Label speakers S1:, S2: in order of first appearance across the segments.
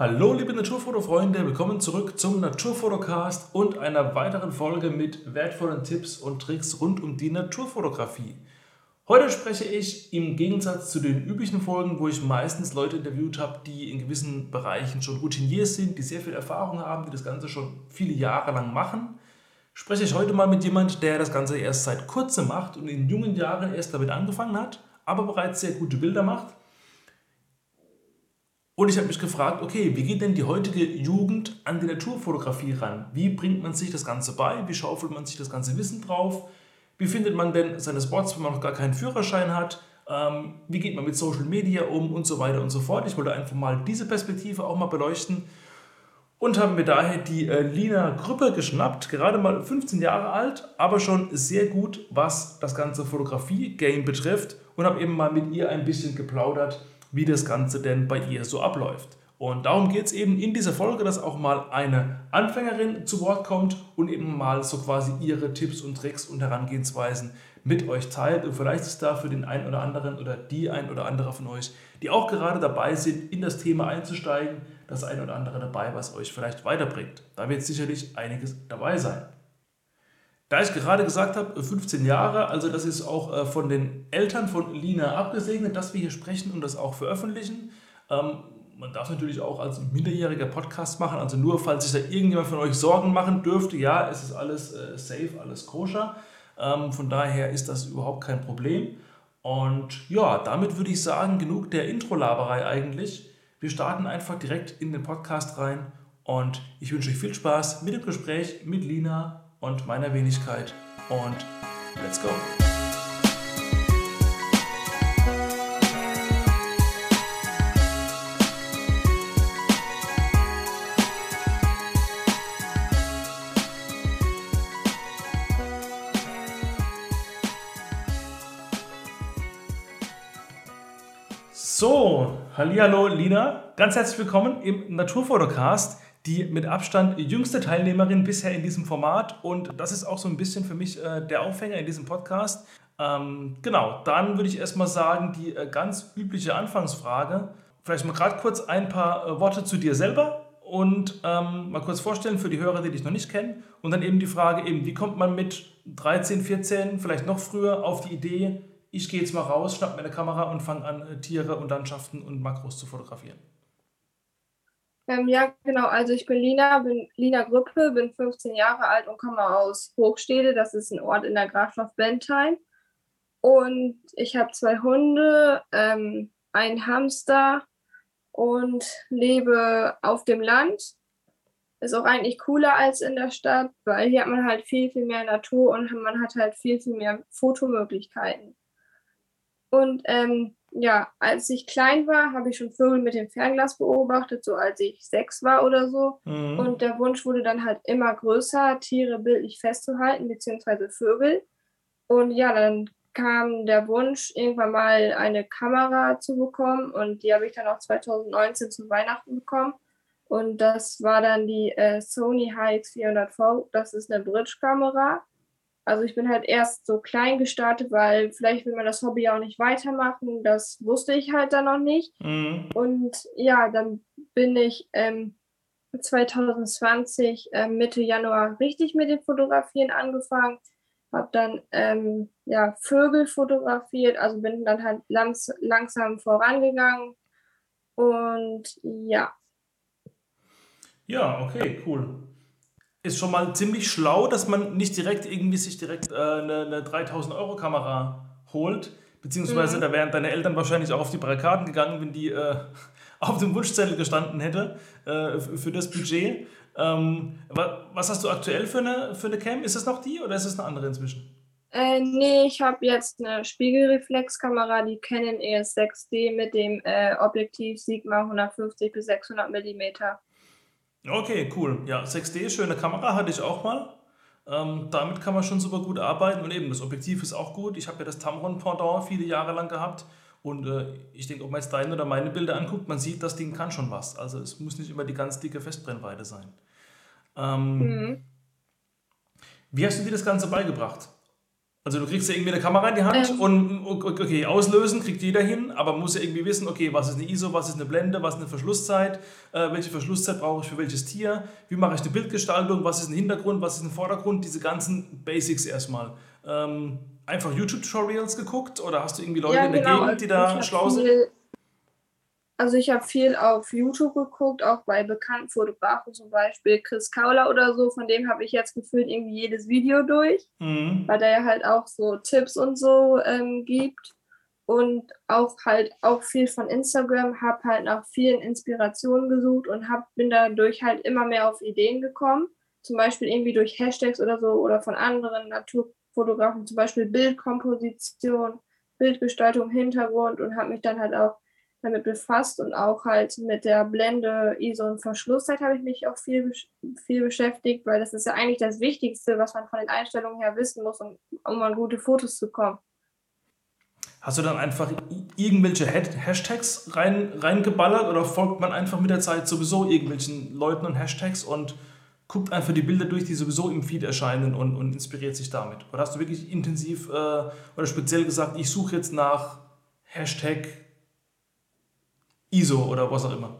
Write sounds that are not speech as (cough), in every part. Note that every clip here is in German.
S1: Hallo liebe Naturfotofreunde, willkommen zurück zum Naturfotocast und einer weiteren Folge mit wertvollen Tipps und Tricks rund um die Naturfotografie. Heute spreche ich im Gegensatz zu den üblichen Folgen, wo ich meistens Leute interviewt habe, die in gewissen Bereichen schon Routiniers sind, die sehr viel Erfahrung haben, die das Ganze schon viele Jahre lang machen, spreche ich heute mal mit jemand, der das Ganze erst seit kurzem macht und in jungen Jahren erst damit angefangen hat, aber bereits sehr gute Bilder macht und ich habe mich gefragt, okay, wie geht denn die heutige Jugend an die Naturfotografie ran? Wie bringt man sich das Ganze bei? Wie schaufelt man sich das ganze Wissen drauf? Wie findet man denn seine Spots, wenn man noch gar keinen Führerschein hat? Ähm, wie geht man mit Social Media um und so weiter und so fort? Ich wollte einfach mal diese Perspektive auch mal beleuchten und habe mir daher die äh, Lina Grüppe geschnappt, gerade mal 15 Jahre alt, aber schon sehr gut, was das ganze Fotografie-Game betrifft und habe eben mal mit ihr ein bisschen geplaudert, wie das Ganze denn bei ihr so abläuft. Und darum geht es eben in dieser Folge, dass auch mal eine Anfängerin zu Wort kommt und eben mal so quasi ihre Tipps und Tricks und Herangehensweisen mit euch teilt. Und vielleicht ist da für den einen oder anderen oder die ein oder andere von euch, die auch gerade dabei sind, in das Thema einzusteigen, das ein oder andere dabei, was euch vielleicht weiterbringt. Da wird sicherlich einiges dabei sein. Da ich gerade gesagt habe, 15 Jahre, also das ist auch äh, von den Eltern von Lina abgesegnet, dass wir hier sprechen und das auch veröffentlichen. Ähm, man darf natürlich auch als minderjähriger Podcast machen, also nur falls sich da irgendjemand von euch Sorgen machen dürfte, ja, es ist alles äh, safe, alles koscher. Ähm, von daher ist das überhaupt kein Problem. Und ja, damit würde ich sagen, genug der Intro-Laberei eigentlich. Wir starten einfach direkt in den Podcast rein und ich wünsche euch viel Spaß mit dem Gespräch mit Lina und meiner Wenigkeit. Und let's go! So, hallo Lina, ganz herzlich willkommen im Naturfotocast die mit Abstand jüngste Teilnehmerin bisher in diesem Format. Und das ist auch so ein bisschen für mich äh, der Aufhänger in diesem Podcast. Ähm, genau, dann würde ich erstmal sagen, die äh, ganz übliche Anfangsfrage. Vielleicht mal gerade kurz ein paar äh, Worte zu dir selber und ähm, mal kurz vorstellen für die Hörer, die dich noch nicht kennen. Und dann eben die Frage, eben, wie kommt man mit 13, 14, vielleicht noch früher auf die Idee, ich gehe jetzt mal raus, schnapp mir eine Kamera und fange an, äh, Tiere und Landschaften und Makros zu fotografieren.
S2: Ähm, ja, genau. Also ich bin Lina, bin Lina Grüppe, bin 15 Jahre alt und komme aus Hochstede. Das ist ein Ort in der Grafschaft Bentheim. Und ich habe zwei Hunde, ähm, einen Hamster und lebe auf dem Land. Ist auch eigentlich cooler als in der Stadt, weil hier hat man halt viel, viel mehr Natur und man hat halt viel, viel mehr Fotomöglichkeiten. Und ähm, ja, als ich klein war, habe ich schon Vögel mit dem Fernglas beobachtet, so als ich sechs war oder so. Mhm. Und der Wunsch wurde dann halt immer größer, Tiere bildlich festzuhalten, beziehungsweise Vögel. Und ja, dann kam der Wunsch, irgendwann mal eine Kamera zu bekommen. Und die habe ich dann auch 2019 zu Weihnachten bekommen. Und das war dann die äh, Sony HX400V. Das ist eine Bridge-Kamera. Also ich bin halt erst so klein gestartet, weil vielleicht will man das Hobby auch nicht weitermachen. Das wusste ich halt dann noch nicht. Mhm. Und ja, dann bin ich ähm, 2020 äh, Mitte Januar richtig mit dem Fotografieren angefangen. Habe dann ähm, ja, Vögel fotografiert, also bin dann halt langs langsam vorangegangen. Und ja.
S1: Ja, okay, cool ist schon mal ziemlich schlau, dass man nicht direkt irgendwie sich direkt äh, eine, eine 3000 Euro Kamera holt. Beziehungsweise mhm. da wären deine Eltern wahrscheinlich auch auf die Barrikaden gegangen, wenn die äh, (laughs) auf dem Wunschzettel gestanden hätte äh, für das Budget. Ähm, was hast du aktuell für eine, für eine Cam? Ist es noch die oder ist es eine andere inzwischen?
S2: Äh, nee, ich habe jetzt eine Spiegelreflexkamera, die Canon ES6D mit dem äh, Objektiv Sigma 150 bis 600 Millimeter.
S1: Okay, cool. Ja, 6D, schöne Kamera, hatte ich auch mal. Ähm, damit kann man schon super gut arbeiten und eben das Objektiv ist auch gut. Ich habe ja das Tamron Pendant viele Jahre lang gehabt und äh, ich denke, ob man jetzt deine oder meine Bilder anguckt, man sieht, das Ding kann schon was. Also es muss nicht immer die ganz dicke Festbrennweite sein. Ähm, mhm. Wie hast du dir das Ganze beigebracht? Also du kriegst ja irgendwie eine Kamera in die Hand
S2: Ähm.
S1: und okay, auslösen kriegt jeder hin, aber muss ja irgendwie wissen, okay, was ist eine ISO, was ist eine Blende, was ist eine Verschlusszeit, äh, welche Verschlusszeit brauche ich für welches Tier, wie mache ich eine Bildgestaltung, was ist ein Hintergrund, was ist ein Vordergrund, diese ganzen Basics erstmal. Ähm, einfach YouTube-Tutorials geguckt oder hast du irgendwie Leute in der Gegend,
S2: also
S1: die da schlau sind?
S2: Also ich habe viel auf YouTube geguckt, auch bei bekannten Fotografen, zum Beispiel Chris Kauler oder so, von dem habe ich jetzt gefühlt irgendwie jedes Video durch,
S1: Mhm.
S2: weil der ja halt auch so Tipps und so ähm, gibt. Und auch halt auch viel von Instagram, habe halt nach vielen Inspirationen gesucht und hab, bin dadurch halt immer mehr auf Ideen gekommen. Zum Beispiel irgendwie durch Hashtags oder so oder von anderen Naturfotografen, zum Beispiel Bildkomposition, Bildgestaltung, Hintergrund und habe mich dann halt auch damit befasst und auch halt mit der Blende, ISO und Verschlusszeit habe ich mich auch viel, viel beschäftigt, weil das ist ja eigentlich das Wichtigste, was man von den Einstellungen her wissen muss, um, um an gute Fotos zu kommen.
S1: Hast du dann einfach irgendwelche Hashtags rein, reingeballert oder folgt man einfach mit der Zeit sowieso irgendwelchen Leuten und Hashtags und guckt einfach die Bilder durch, die sowieso im Feed erscheinen und, und inspiriert sich damit? Oder hast du wirklich intensiv äh, oder speziell gesagt, ich suche jetzt nach Hashtag ISO oder was auch immer?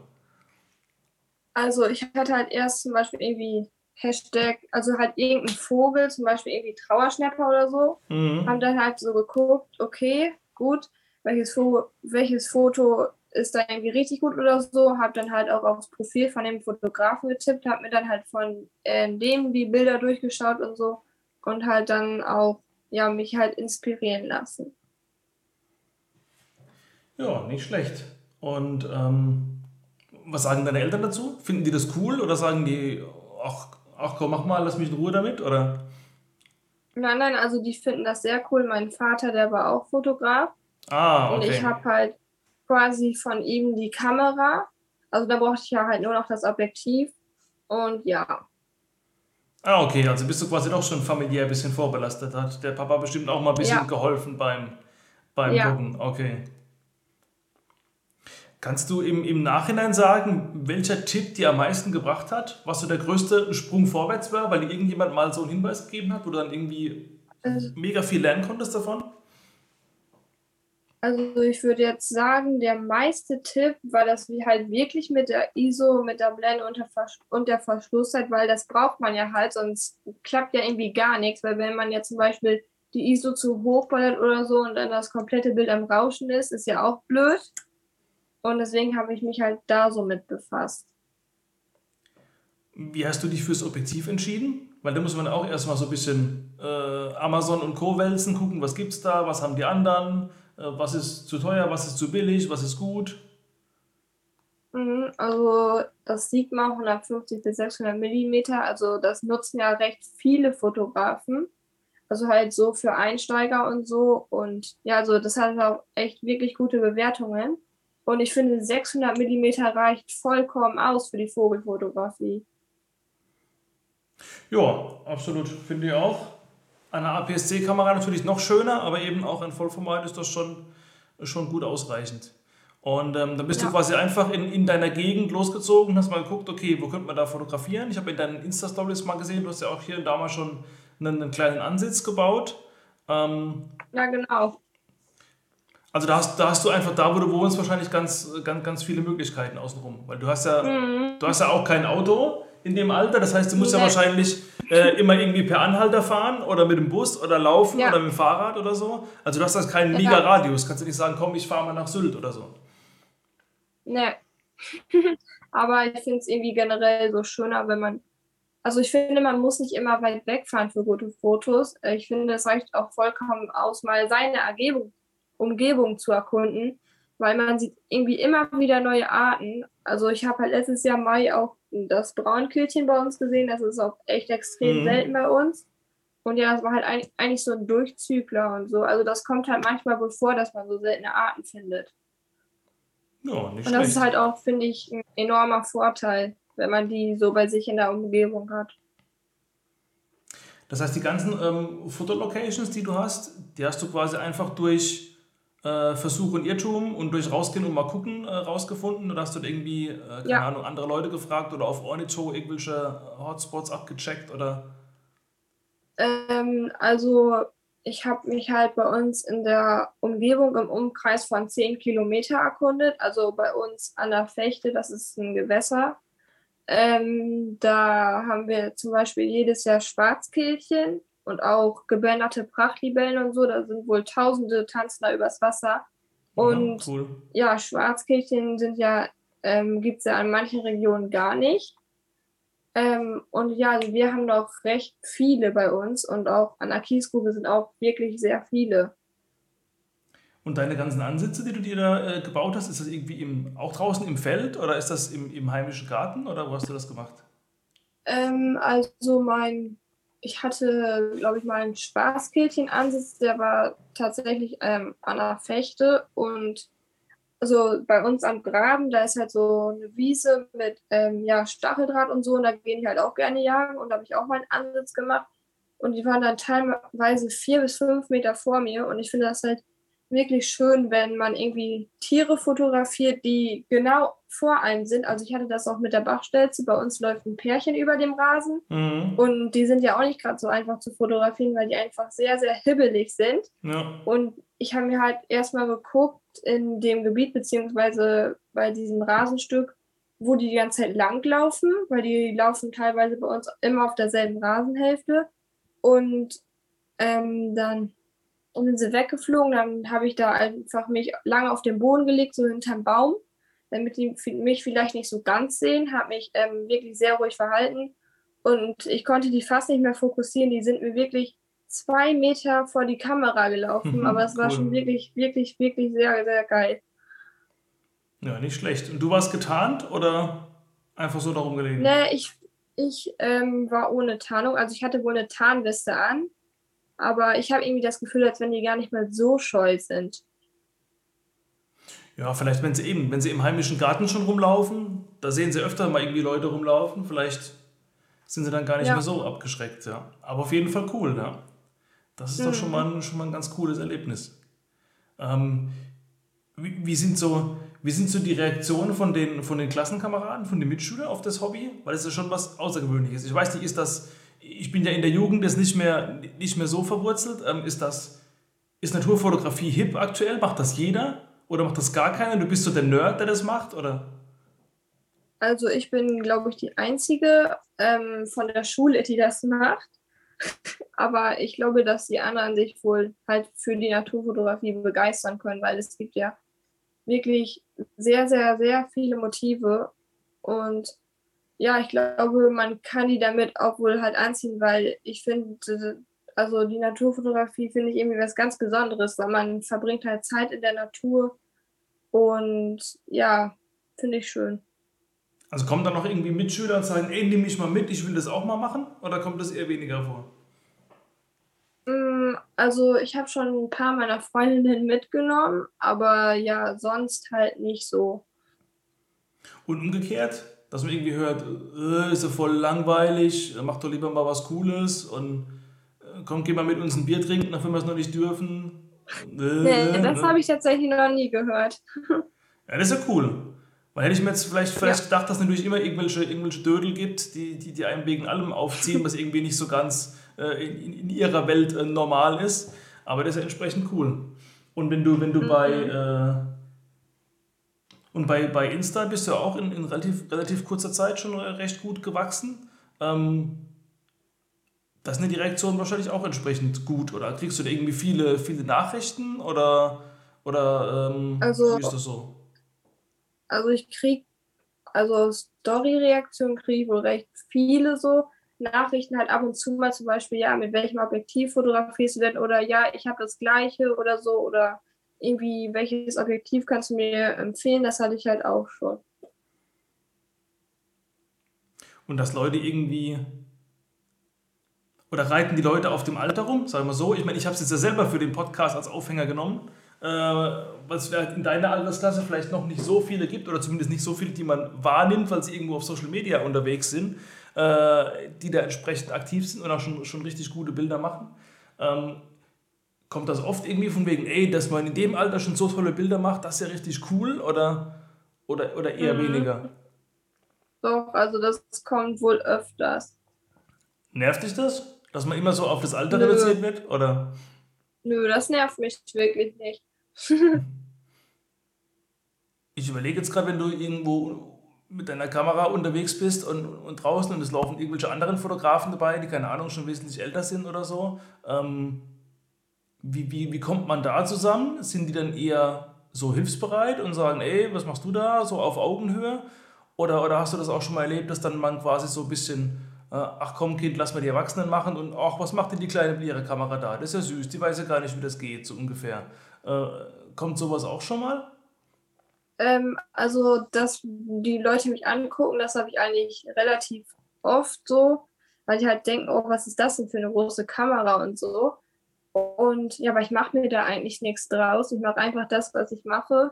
S2: Also ich hatte halt erst zum Beispiel irgendwie Hashtag, also halt irgendein Vogel, zum Beispiel irgendwie Trauerschnapper oder so,
S1: Mhm.
S2: haben dann halt so geguckt, okay, gut, welches, Fo welches Foto ist da irgendwie richtig gut oder so, habe dann halt auch aufs Profil von dem Fotografen getippt, habe mir dann halt von äh, dem die Bilder durchgeschaut und so und halt dann auch, ja, mich halt inspirieren lassen.
S1: Ja, nicht schlecht. Und ähm, was sagen deine Eltern dazu? Finden die das cool oder sagen die, ach, ach komm, mach mal, lass mich in Ruhe damit? Oder?
S2: Nein, nein, also die finden das sehr cool. Mein Vater, der war auch Fotograf.
S1: Ah,
S2: Und ich
S1: okay.
S2: habe halt quasi von ihm die Kamera. Also da brauchte ich ja halt nur noch das Objektiv. Und ja,
S1: Ah, okay, also bist du quasi doch schon familiär ein bisschen vorbelastet. Hat der Papa bestimmt auch mal ein bisschen
S2: Ja.
S1: geholfen beim, beim
S2: Ja.
S1: Gucken. Okay. Kannst du im, im Nachhinein sagen, welcher Tipp dir am meisten gebracht hat? Was so der größte Sprung vorwärts war, weil dir irgendjemand mal so einen Hinweis gegeben hat, wo du dann irgendwie
S2: also,
S1: mega viel lernen konntest davon?
S2: also ich würde jetzt sagen, der meiste Tipp war das wie halt wirklich mit der ISO, mit der Blende und der, Versch und der Verschlusszeit, weil das braucht man ja halt, sonst klappt ja irgendwie gar nichts. Weil wenn man jetzt zum Beispiel die ISO zu hoch ballert oder so und dann das komplette Bild am Rauschen ist, ist ja auch blöd. Und deswegen habe ich mich halt da so mit befasst.
S1: Wie hast du dich fürs Objektiv entschieden? Weil da muss man auch erstmal so ein bisschen äh, Amazon und Co. wälzen, gucken, was gibt's da, was haben die anderen, äh, was ist zu teuer, was ist zu billig, was ist gut.
S2: Mhm, Also das Sigma 150 bis 600 Millimeter, also das nutzen ja recht viele Fotografen. Also halt so für Einsteiger und so. Und ja, also das hat auch echt wirklich gute Bewertungen. Und ich finde 600 Millimeter reicht vollkommen aus für die Vogelfotografie.
S1: Ja, absolut, finde ich auch. Eine APS-C-Kamera natürlich noch schöner, aber eben auch in Vollformat ist das schon, schon gut ausreichend. Und ähm, dann bist du
S2: Ja.
S1: quasi einfach in, in deiner Gegend losgezogen, hast mal geguckt, okay, wo könnte man da fotografieren? Ich habe in deinen Insta-Stories mal gesehen, du hast ja auch hier und da mal schon einen, einen kleinen Ansitz gebaut. Ähm,
S2: Ja, genau.
S1: Also da hast, da hast du einfach da, wo du wohnst, wahrscheinlich ganz, ganz, ganz viele Möglichkeiten außenrum. Weil du hast ja,
S2: Mhm.
S1: du hast ja auch kein Auto in dem Alter. Das heißt, du musst ja
S2: Nee.
S1: wahrscheinlich äh, immer irgendwie per Anhalter fahren oder mit dem Bus oder laufen
S2: Ja.
S1: oder mit dem Fahrrad oder so. Also du hast das keinen
S2: Ja.
S1: mega Radius. Kannst du nicht sagen, komm, ich fahre mal nach Sylt oder so.
S2: Ne. (laughs) Aber ich finde es irgendwie generell so schöner, wenn man. Also ich finde, man muss nicht immer weit wegfahren für gute Fotos. Äh, Ich finde, es reicht auch vollkommen aus, mal seine Ergebung, Umgebung zu erkunden, weil man sieht irgendwie immer wieder neue Arten. Also ich habe halt letztes Jahr Mai auch das Braunkehlchen bei uns gesehen. Das ist auch echt extrem
S1: Mhm.
S2: selten bei uns. Und ja, das war halt eigentlich, eigentlich so ein Durchzügler und so. Also das kommt halt manchmal bevor, dass man so seltene Arten findet.
S1: Nicht
S2: Und das
S1: schlecht.
S2: ist halt auch, finde ich, ein enormer Vorteil, wenn man die so bei sich in der Umgebung hat.
S1: Das heißt, die ganzen ähm, Fotolocations, die du hast, die hast du quasi einfach durch äh, Versuch und Irrtum und durch rausgehen und mal gucken äh, rausgefunden? Oder hast du irgendwie, äh, keine
S2: Ja.
S1: Ahnung, andere Leute gefragt oder auf Ornito irgendwelche Hotspots abgecheckt? Oder?
S2: Ähm, also ich habe mich halt bei uns in der Umgebung im Umkreis von 10 Kilometer erkundet. Also bei uns an der Fechte, das ist ein Gewässer. Ähm, da haben wir zum Beispiel jedes Jahr Schwarzkehlchen und auch gebänderte Prachtlibellen und so. Da sind wohl tausende tanzen da übers Wasser. Und ja, cool. ja Schwarzkehlchen sind ja, ähm, gibt es ja in manchen Regionen gar nicht. Ähm, und ja, also wir haben noch recht viele bei uns und auch an der Kiesgrube sind auch wirklich sehr viele.
S1: Und deine ganzen Ansitze, die du dir da äh, gebaut hast, ist das irgendwie im, auch draußen im Feld oder ist das im, im heimischen Garten oder wo hast du das gemacht?
S2: Ähm, also mein, ich hatte, glaube ich, mal einen Spaßkehlchen-Ansitz, der war tatsächlich ähm, an der Fechte und also bei uns am Graben, da ist halt so eine Wiese mit ähm, ja, Stacheldraht und so, und da gehen die halt auch gerne jagen und da habe ich auch meinen Ansitz gemacht. Und die waren dann teilweise vier bis fünf Meter vor mir und ich finde das halt wirklich schön, wenn man irgendwie Tiere fotografiert, die genau vor einem sind. Also ich hatte das auch mit der Bachstelze. Bei uns läuft ein Pärchen über dem Rasen. Mhm. Und die sind ja auch nicht gerade so einfach zu fotografieren, weil die einfach sehr, sehr hibbelig sind. Ja. Und ich habe mir halt erstmal geguckt in dem Gebiet, beziehungsweise bei diesem Rasenstück, wo die die ganze Zeit langlaufen, weil die laufen teilweise bei uns immer auf derselben Rasenhälfte. Und ähm, dann und sind sie weggeflogen. Dann habe ich da einfach mich lange auf den Boden gelegt, so hinterm Baum, damit die mich vielleicht nicht so ganz sehen. Habe mich ähm, wirklich sehr ruhig verhalten und ich konnte die fast nicht mehr fokussieren. Die sind mir wirklich zwei Meter vor die Kamera gelaufen, (laughs) aber es cool. war schon wirklich, wirklich, wirklich sehr, sehr geil.
S1: Ja, nicht schlecht. Und du warst getarnt oder einfach so darum gelegen?
S2: Nee, ich, ich ähm, war ohne Tarnung. Also ich hatte wohl eine Tarnweste an aber ich habe irgendwie das Gefühl, als wenn die gar nicht mehr so scheu sind.
S1: Ja, vielleicht, wenn sie eben, wenn sie im heimischen Garten schon rumlaufen, da sehen sie öfter mal irgendwie Leute rumlaufen, vielleicht sind sie dann gar nicht ja. mehr so abgeschreckt, ja. Aber auf jeden Fall cool, ja. Das ist mhm. doch schon mal, ein, schon mal ein ganz cooles Erlebnis. Ähm, wie, wie, sind so, wie sind so die Reaktionen von den, von den Klassenkameraden, von den Mitschülern auf das Hobby? Weil es ist schon was Außergewöhnliches. Ich weiß nicht, ist das ich bin ja in der Jugend jetzt nicht mehr, nicht mehr so verwurzelt. Ähm, ist das, ist Naturfotografie hip aktuell? Macht das jeder? Oder macht das gar keiner? Du bist so der Nerd, der das macht? Oder?
S2: Also ich bin, glaube ich, die Einzige ähm, von der Schule, die das macht. (laughs) Aber ich glaube, dass die anderen sich wohl halt für die Naturfotografie begeistern können, weil es gibt ja wirklich sehr, sehr, sehr viele Motive. Und ja, ich glaube, man kann die damit auch wohl halt anziehen, weil ich finde, also die Naturfotografie finde ich irgendwie was ganz Besonderes, weil man verbringt halt Zeit in der Natur und ja, finde ich schön.
S1: Also kommen da noch irgendwie Mitschüler und sagen, ey, nimm mich mal mit, ich will das auch mal machen? Oder kommt das eher weniger vor?
S2: Mm, also ich habe schon ein paar meiner Freundinnen mitgenommen, aber ja, sonst halt nicht so.
S1: Und umgekehrt, dass man irgendwie hört, äh, ist ja voll langweilig, mach doch lieber mal was Cooles und äh, komm, geh mal mit uns ein Bier trinken, auch wenn wir es noch nicht dürfen.
S2: Äh, nee, das ne? habe ich tatsächlich noch nie gehört. (laughs)
S1: ja, das ist ja cool. Weil hätte ich mir jetzt vielleicht, vielleicht ja. gedacht, dass es natürlich immer irgendwelche, irgendwelche Dödel gibt, die, die, die einem wegen allem aufziehen, was irgendwie nicht so ganz äh, in, in, ihrer Welt äh, normal ist. Aber das ist ja entsprechend cool. Und wenn du, wenn du mhm. bei äh, und bei, bei Insta bist du auch in, in relativ, relativ kurzer Zeit schon recht gut gewachsen. Ähm, das sind die Reaktionen wahrscheinlich auch entsprechend gut. Oder kriegst du da irgendwie viele, viele Nachrichten oder, oder ähm,
S2: also, wie ist das so? Also ich krieg, also Story-Reaktionen kriege ich wohl recht viele so. Nachrichten halt ab und zu mal zum Beispiel, ja, mit welchem Objektiv fotografierst du denn? Oder ja, ich habe das gleiche oder so. Oder irgendwie, welches Objektiv kannst du mir empfehlen? Das hatte ich halt auch schon.
S1: Und dass Leute irgendwie. Oder reiten die Leute auf dem Alter rum? Sagen wir so. Ich meine, ich habe es jetzt ja selber für den Podcast als Aufhänger genommen, äh, weil es in deiner Altersklasse vielleicht noch nicht so viele gibt oder zumindest nicht so viele, die man wahrnimmt, weil sie irgendwo auf Social Media unterwegs sind, äh, die da entsprechend aktiv sind und auch schon, schon richtig gute Bilder machen. Ähm, kommt das oft irgendwie von wegen, ey, dass man in dem Alter schon so tolle Bilder macht, das ist ja richtig cool oder, oder, oder eher mhm. weniger?
S2: Doch, also das kommt wohl öfters.
S1: Nervt dich das, dass man immer so auf das Alter Nö. reduziert wird? Oder?
S2: nö, das nervt mich wirklich nicht. (laughs)
S1: ich überlege jetzt gerade, wenn du irgendwo mit deiner Kamera unterwegs bist und, und draußen und es laufen irgendwelche anderen Fotografen dabei, die keine Ahnung schon wesentlich älter sind oder so. Ähm, wie, wie, wie kommt man da zusammen? Sind die dann eher so hilfsbereit und sagen, ey, was machst du da, so auf Augenhöhe? Oder, oder hast du das auch schon mal erlebt, dass dann man quasi so ein bisschen, äh, ach komm Kind, lass mal die Erwachsenen machen und ach, was macht denn die Kleine mit Kamera da? Das ist ja süß, die weiß ja gar nicht, wie das geht, so ungefähr. Äh, kommt sowas auch schon mal?
S2: Ähm, also, dass die Leute mich angucken, das habe ich eigentlich relativ oft so, weil die halt denken, oh, was ist das denn für eine große Kamera und so. Und ja, aber ich mache mir da eigentlich nichts draus. Ich mache einfach das, was ich mache.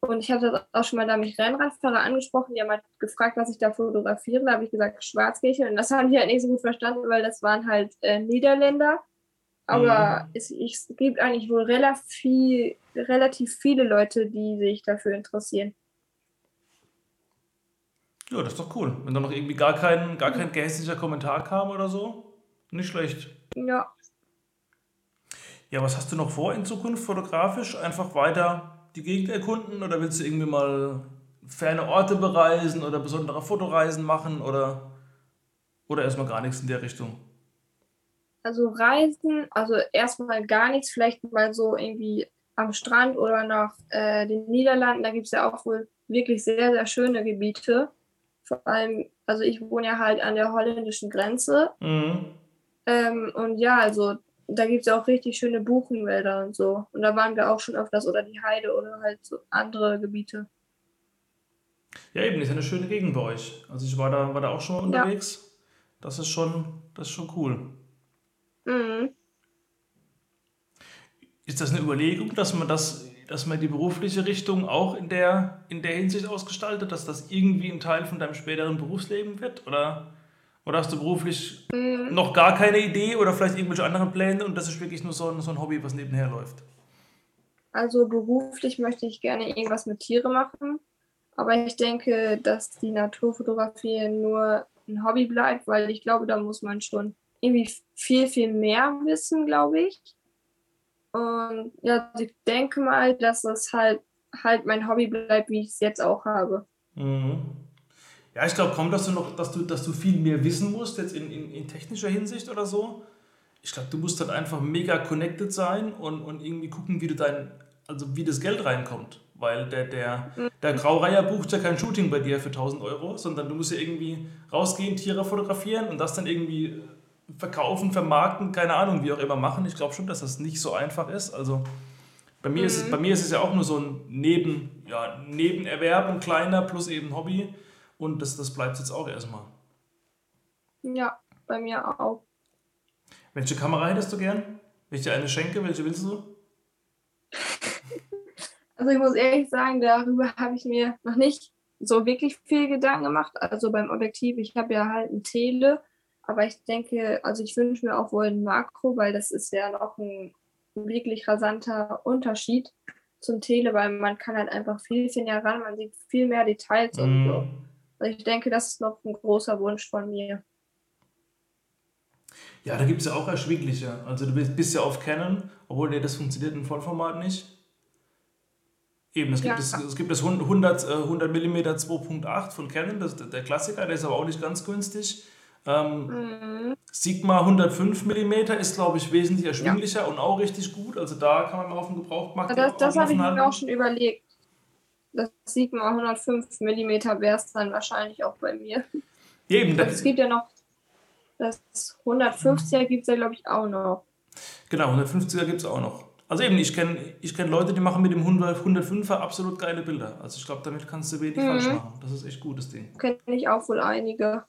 S2: Und ich hatte auch schon mal da mich Rennradfahrer angesprochen, die haben halt gefragt, was ich da fotografiere. Da habe ich gesagt, Schwarzkirche. Und das haben die halt nicht so gut verstanden, weil das waren halt äh, Niederländer. Aber mhm. es, es, gibt eigentlich wohl relativ, relativ viele Leute, die sich dafür interessieren.
S1: Ja, das ist doch cool. Wenn da noch irgendwie gar kein, gar kein gehässiger Kommentar kam oder so, nicht schlecht.
S2: Ja.
S1: Ja, was hast du noch vor in Zukunft fotografisch? Einfach weiter die Gegend erkunden oder willst du irgendwie mal ferne Orte bereisen oder besondere Fotoreisen machen oder, oder erstmal gar nichts in der Richtung?
S2: Also Reisen, also erstmal gar nichts, vielleicht mal so irgendwie am Strand oder nach äh, den Niederlanden, da gibt es ja auch wohl wirklich sehr, sehr schöne Gebiete. Vor allem, also ich wohne ja halt an der holländischen Grenze. Mhm. Ähm, und ja, also da gibt es ja auch richtig schöne Buchenwälder und so. Und da waren wir auch schon öfters oder die Heide oder halt so andere Gebiete.
S1: Ja, eben, ist ja eine schöne Gegend bei euch. Also ich war da, war da auch schon mal unterwegs. Ja. Das ist schon, das ist schon cool. Mhm. Ist das eine Überlegung, dass man das, dass man die berufliche Richtung auch in der, in der Hinsicht ausgestaltet, dass das irgendwie ein Teil von deinem späteren Berufsleben wird? Oder, oder hast du beruflich mhm. noch gar keine Idee oder vielleicht irgendwelche anderen Pläne und das ist wirklich nur so ein, so ein Hobby, was nebenher läuft?
S2: Also beruflich möchte ich gerne irgendwas mit Tiere machen, aber ich denke, dass die Naturfotografie nur ein Hobby bleibt, weil ich glaube, da muss man schon irgendwie viel, viel mehr wissen, glaube ich. Und ja, ich denke mal, dass das halt, halt mein Hobby bleibt, wie ich es jetzt auch habe.
S1: Mhm. Ja, ich glaube kaum, dass du noch, dass du, dass du viel mehr wissen musst, jetzt in, in, in technischer Hinsicht oder so. Ich glaube, du musst halt einfach mega connected sein und, und irgendwie gucken, wie du dein, also wie das Geld reinkommt. Weil der, der, mhm. der Graureiher bucht ja kein Shooting bei dir für 1000 Euro, sondern du musst ja irgendwie rausgehen, Tiere fotografieren und das dann irgendwie verkaufen, vermarkten, keine Ahnung, wie auch immer machen. Ich glaube schon, dass das nicht so einfach ist. Also bei mir, mhm. ist, es, bei mir ist es ja auch nur so ein Neben, ja, Nebenerwerb, ein kleiner plus eben Hobby. Und das, das bleibt jetzt auch erstmal.
S2: Ja, bei mir auch.
S1: Welche Kamera hättest du gern? Wenn ich dir eine schenke, welche willst du? (laughs)
S2: Also ich muss ehrlich sagen, darüber habe ich mir noch nicht so wirklich viel Gedanken gemacht. Also beim Objektiv, ich habe ja halt ein Tele aber ich denke, also ich wünsche mir auch wohl ein Makro, weil das ist ja noch ein wirklich rasanter Unterschied zum Tele, weil man kann halt einfach viel, viel näher ran, man sieht viel mehr Details mm. und so. Also ich denke, das ist noch ein großer Wunsch von mir.
S1: Ja, da gibt es ja auch erschwingliche. Also du bist, bist ja auf Canon, obwohl nee, das funktioniert im Vollformat nicht. Eben, es gibt, ja. das, es gibt das 100, 100 mm 2.8 von Canon, das der Klassiker, der ist aber auch nicht ganz günstig. Ähm, mhm. Sigma 105 mm ist, glaube ich, wesentlich erschwinglicher ja. und auch richtig gut. Also da kann man mal auf dem Gebrauchtmarkt.
S2: Ja, das das habe ich mir auch schon überlegt. Das Sigma 105 mm wäre es dann wahrscheinlich auch bei mir. Eben. Also es gibt ja noch das 150er gibt es ja, glaube ich, auch noch.
S1: Genau, 150er gibt es auch noch. Also eben, ich kenne ich kenn Leute, die machen mit dem 105er absolut geile Bilder. Also ich glaube, damit kannst du wenig mhm. falsch machen. Das ist echt gutes Ding.
S2: Kenne ich auch wohl einige.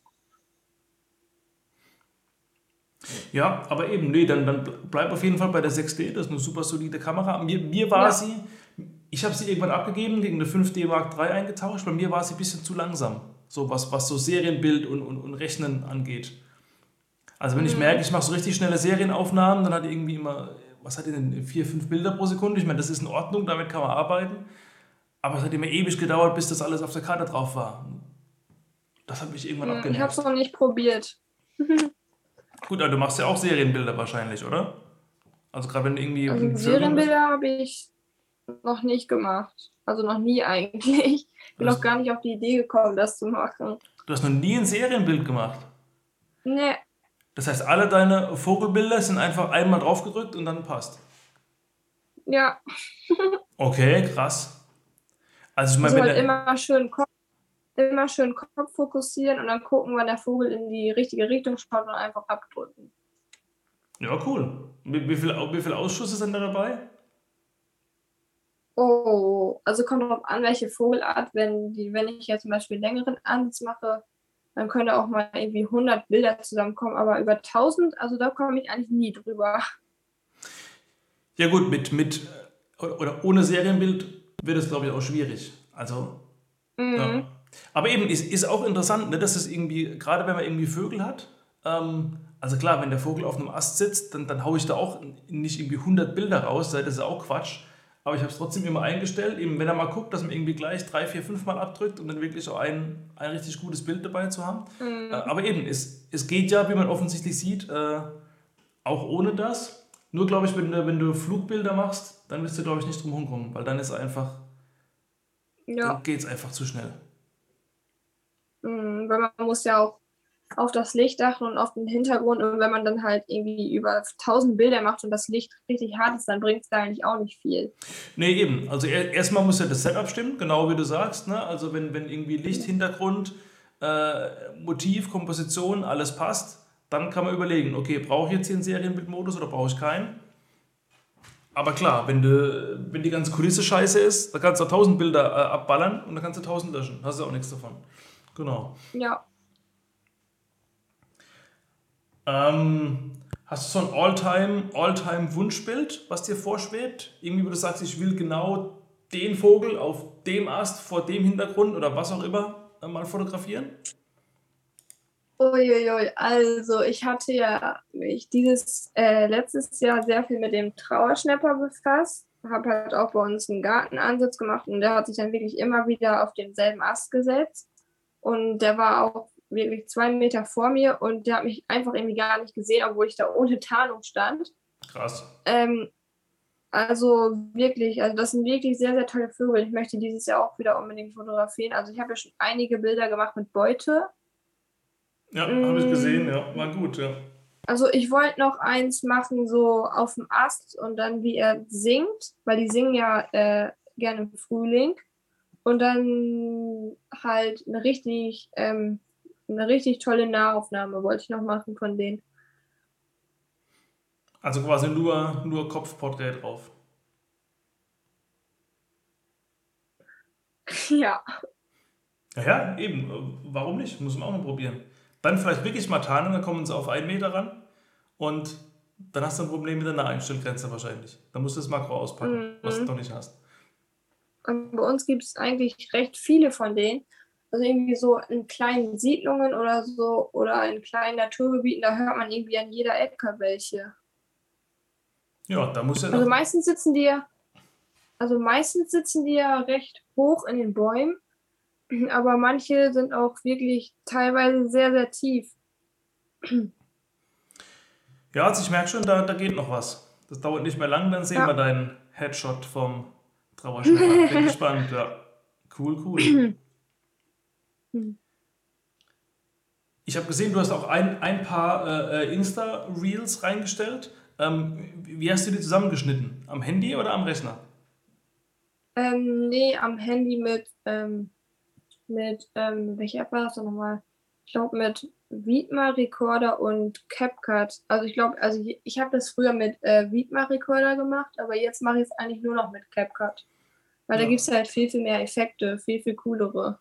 S1: Ja, aber eben, nee, dann, dann bleib auf jeden Fall bei der 6D, das ist eine super solide Kamera. Mir, mir war ja. sie, ich habe sie irgendwann abgegeben, gegen eine 5D Mark III eingetauscht, bei mir war sie ein bisschen zu langsam, so was, was so Serienbild und, und, und Rechnen angeht. Also wenn ich mhm. merke, ich mache so richtig schnelle Serienaufnahmen, dann hat die irgendwie immer, was hat die denn, vier, fünf Bilder pro Sekunde? Ich meine, das ist in Ordnung, damit kann man arbeiten. Aber es hat immer ewig gedauert, bis das alles auf der Karte drauf war. Das hat mich irgendwann
S2: mhm, abgenervt. Ich habe es noch nicht probiert. (laughs)
S1: Gut, aber du machst ja auch Serienbilder wahrscheinlich, oder? Also gerade wenn du irgendwie.
S2: Also Serienbilder habe ich noch nicht gemacht. Also noch nie eigentlich. Bin
S1: Was?
S2: noch gar nicht auf die Idee gekommen, das zu machen.
S1: Du hast noch nie ein Serienbild gemacht.
S2: Nee,
S1: Das heißt, alle deine Vogelbilder sind einfach einmal draufgedrückt und dann passt.
S2: ja. (laughs)
S1: Okay, krass. Also ich meine,
S2: Also halt immer schön Kopf, immer schön Kopf fokussieren und dann gucken, wann der Vogel in die richtige Richtung schaut und einfach abdrücken.
S1: ja cool. Wie, wie, viel, wie viel Ausschüsse sind da dabei?
S2: Oh, also kommt darauf an, welche Vogelart. Wenn, die, wenn ich jetzt zum Beispiel längeren Ansatz mache, dann könnte auch mal irgendwie 100 Bilder zusammenkommen, aber über 1000, also da komme ich eigentlich nie drüber.
S1: Ja gut, mit, mit oder ohne Serienbild wird es, glaube ich, auch schwierig. Also,
S2: Mhm.
S1: ja. Aber eben, ist, ist auch interessant, ne, dass es irgendwie, gerade wenn man irgendwie Vögel hat, ähm, also klar, wenn der Vogel auf einem Ast sitzt, dann, dann haue ich da auch nicht irgendwie 100 Bilder raus, das ist auch Quatsch. Aber ich habe es trotzdem immer eingestellt, eben wenn er mal guckt, dass man irgendwie gleich drei, vier, fünf Mal abdrückt und dann wirklich so ein, ein richtig gutes Bild dabei zu haben.
S2: Mhm.
S1: Äh, aber eben, es, es geht ja, wie man offensichtlich sieht, äh, auch ohne das. Nur glaube ich, wenn du, wenn du Flugbilder machst, dann wirst du, glaube ich, nicht drum rumkommen, weil dann ist einfach,
S2: Ja,
S1: dann geht es einfach zu schnell.
S2: mhm, weil man muss ja auch auf das Licht achten und auf den Hintergrund und wenn man dann halt irgendwie über 1000 Bilder macht und das Licht richtig hart ist, dann bringt es da eigentlich auch nicht viel.
S1: Nee, eben. Also er, erstmal muss ja das Setup stimmen, genau wie du sagst. Ne? Also wenn, wenn irgendwie Licht, Hintergrund, äh, Motiv, Komposition, alles passt, dann kann man überlegen, okay, brauche ich jetzt hier einen Serienbildmodus oder brauche ich keinen? Aber klar, wenn, du, wenn die ganze Kulisse scheiße ist, dann kannst du 1000 Bilder äh, abballern und dann kannst du 1000 löschen. Hast du auch nichts davon. Genau.
S2: Ja,
S1: Ähm, hast du so ein All-Time All Wunschbild, was dir vorschwebt? Irgendwie, wo du sagst, ich will genau den Vogel auf dem Ast, vor dem Hintergrund oder was auch immer äh, mal fotografieren?
S2: Uiuiui, also ich hatte ja mich dieses äh, letztes Jahr sehr viel mit dem Trauerschnepper befasst. Habe halt auch bei uns einen Gartenansatz gemacht und der hat sich dann wirklich immer wieder auf denselben Ast gesetzt. Und der war auch wirklich zwei Meter vor mir und der hat mich einfach irgendwie gar nicht gesehen, obwohl ich da ohne Tarnung stand.
S1: Krass.
S2: Ähm, also wirklich, also das sind wirklich sehr, sehr tolle Vögel. Ich möchte dieses Jahr auch wieder unbedingt fotografieren. Also ich habe ja schon einige Bilder gemacht mit Beute.
S1: Ja, habe ich
S2: Mm.
S1: gesehen, ja. War gut, ja.
S2: Also ich wollte noch eins machen, so auf dem Ast und dann wie er singt, weil die singen ja äh, gerne im Frühling. Und dann halt eine richtig, ähm, eine richtig tolle Nahaufnahme wollte ich noch machen von denen.
S1: Also quasi nur, nur Kopfporträt drauf. (laughs)
S2: ja,
S1: Ja, ja, eben. Warum nicht? Muss man auch mal probieren. Dann vielleicht wirklich mal Tarnung, dann kommen sie auf einen Meter ran und dann hast du ein Problem mit der Naheinstellgrenze wahrscheinlich. Dann musst du das Makro auspacken,
S2: Mhm.
S1: was du noch nicht hast.
S2: und bei uns gibt es eigentlich recht viele von denen. Also irgendwie so in kleinen Siedlungen oder so oder in kleinen Naturgebieten, da hört man irgendwie an jeder Ecke welche.
S1: Ja, da muss ja
S2: Also meistens sitzen die ja, also meistens sitzen die ja recht hoch in den Bäumen, (clears throat) aber manche sind auch wirklich teilweise sehr, sehr tief.
S1: Ja, also ich merke schon, da, da geht noch was. Das dauert nicht mehr lang, dann sehen
S2: Ja.
S1: wir deinen Headshot vom Trauerschnapper. Bin (laughs) gespannt, ja. Cool, cool. (clears throat)
S2: Hm.
S1: Ich habe gesehen, du hast auch ein, ein paar äh, äh, Insta-Reels reingestellt. Ähm, wie hast du die zusammengeschnitten? Am Handy oder am Rechner?
S2: Ähm, nee, am Handy mit, ähm, mit, ähm, welche App war das denn nochmal? Ich glaube mit Vidma Recorder und CapCut. Also ich glaube, also ich, ich habe das früher mit äh, Vidma Recorder gemacht, aber jetzt mache ich es eigentlich nur noch mit CapCut. Weil da
S1: Ja.
S2: gibt es halt viel, viel mehr Effekte, viel, viel coolere.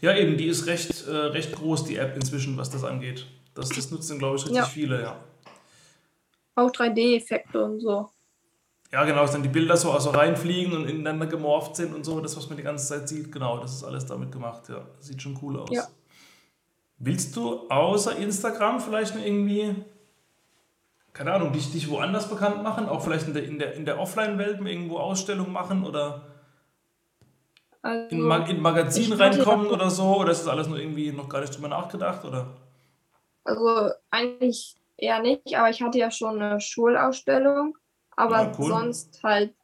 S1: Ja, eben, die ist recht, äh, recht groß, die App inzwischen, was das angeht. Das, das nutzen, glaube ich, richtig
S2: Ja.
S1: viele, ja.
S2: Auch 3D-Effekte und so.
S1: Ja, genau, dass dann die Bilder so also reinfliegen und ineinander gemorpht sind und so, das, was man die ganze Zeit sieht, genau, das ist alles damit gemacht, ja. Sieht schon cool aus.
S2: Ja.
S1: Willst du außer Instagram vielleicht noch irgendwie, keine Ahnung, dich, dich woanders bekannt machen? Auch vielleicht in der, in der, in der Offline-Welt irgendwo Ausstellungen machen oder
S2: Also,
S1: in, Mag in Magazin reinkommen oder so? Oder ist das alles nur irgendwie noch gar nicht drüber nachgedacht? Oder?
S2: also eigentlich eher nicht, aber ich hatte ja schon eine Schulausstellung, aber ja, cool. sonst halt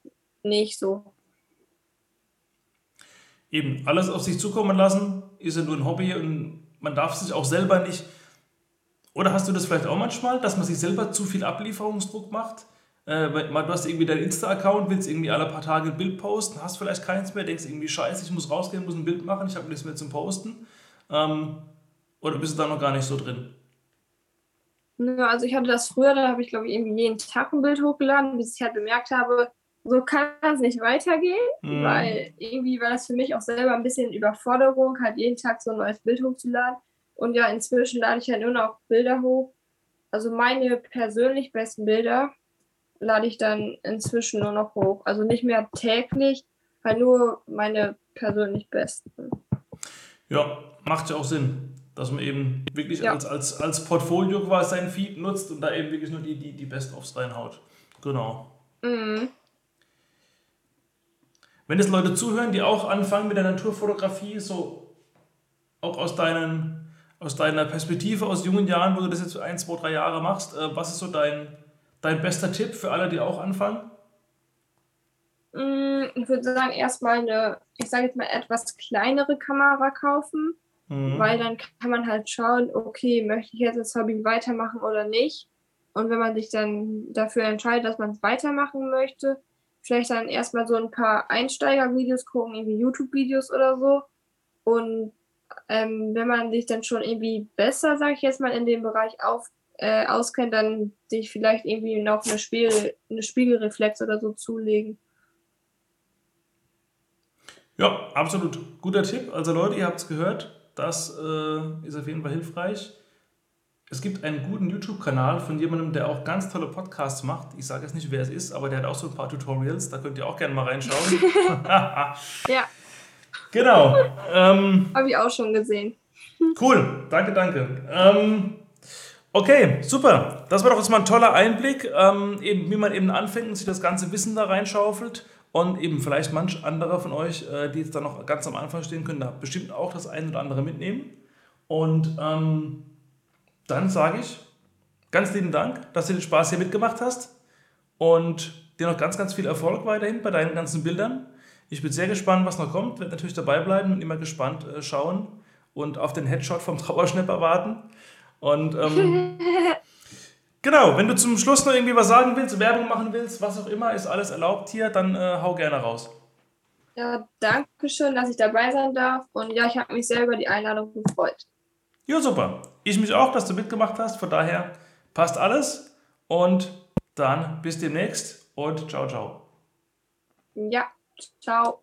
S2: nicht so.
S1: Eben, alles auf sich zukommen lassen, ist ja nur ein Hobby und man darf sich auch selber nicht. Oder hast du das vielleicht auch manchmal, dass man sich selber zu viel Ablieferungsdruck macht? Äh, du hast irgendwie deinen Insta-Account, willst irgendwie alle paar Tage ein Bild posten, hast vielleicht keins mehr, denkst irgendwie, scheiße, ich muss rausgehen, muss ein Bild machen, ich habe nichts mehr zum Posten. Ähm, oder bist du da noch gar nicht so drin?
S2: Ja, also ich hatte das früher, da habe ich glaube ich irgendwie jeden Tag ein Bild hochgeladen, bis ich halt bemerkt habe, so kann das nicht weitergehen, mhm. weil irgendwie war das für mich auch selber ein bisschen Überforderung, halt jeden Tag so ein neues Bild hochzuladen. Und ja, inzwischen lade ich ja halt nur noch Bilder hoch. Also meine persönlich besten Bilder lade ich dann inzwischen nur noch hoch. Also nicht mehr täglich, halt nur meine persönlich besten.
S1: Ja, macht ja auch Sinn, dass man eben wirklich ja. als, als, als Portfolio quasi sein Feed nutzt und da eben wirklich nur die, die, die Best-ofs reinhaut. Genau. Mhm. Wenn es Leute zuhören, die auch anfangen mit der Naturfotografie, so auch aus, deinen, aus deiner Perspektive, aus jungen Jahren, wo du das jetzt ein, zwei, drei Jahre machst, äh, was ist so dein, dein bester Tipp für alle, die auch anfangen?
S2: Mm, ich würde sagen, erstmal eine, ich sage jetzt mal, etwas kleinere Kamera kaufen, mhm. weil dann kann man halt schauen, okay, möchte ich jetzt das Hobby weitermachen oder nicht. Und wenn man sich dann dafür entscheidet, dass man es weitermachen möchte, vielleicht dann erstmal so ein paar Einsteigervideos gucken, irgendwie YouTube-Videos oder so. Und ähm, wenn man sich dann schon irgendwie besser, sage ich jetzt mal, in dem Bereich auf, äh, auskennt, dann sich vielleicht irgendwie noch eine, Spiegel, eine Spiegelreflex oder so zulegen.
S1: Ja, absolut. Guter Tipp. Also Leute, ihr habt es gehört. Das äh, ist auf jeden Fall hilfreich. Es gibt einen guten YouTube-Kanal von jemandem, der auch ganz tolle Podcasts macht. Ich sage jetzt nicht, wer es ist, aber der hat auch so ein paar Tutorials. Da könnt ihr auch gerne mal reinschauen. (laughs) (laughs) ja. Genau.
S2: Ähm, Habe ich auch schon gesehen.
S1: Cool. Danke, danke. Ähm, okay, super. Das war doch jetzt mal ein toller Einblick, ähm, eben, wie man eben anfängt und sich das ganze Wissen da reinschaufelt. Und eben vielleicht manch anderer von euch, äh, die jetzt da noch ganz am Anfang stehen können, da bestimmt auch das eine oder andere mitnehmen. Und ähm, dann sage ich ganz lieben Dank, dass du den Spaß hier mitgemacht hast und dir noch ganz, ganz viel Erfolg weiterhin bei deinen ganzen Bildern. Ich bin sehr gespannt, was noch kommt, werde natürlich dabei bleiben und immer gespannt äh, schauen und auf den Headshot vom Trauerschnapper warten. Und ähm, (laughs) genau, wenn du zum Schluss noch irgendwie was sagen willst, Werbung machen willst, was auch immer, ist alles erlaubt hier, dann äh, hau gerne raus.
S2: Ja, danke schön, dass ich dabei sein darf. Und ja, ich habe mich sehr über die Einladung gefreut.
S1: Ja, super. Ich mich auch, dass du mitgemacht hast. Von daher passt alles. Und dann bis demnächst und ciao, ciao.
S2: Ja, ciao.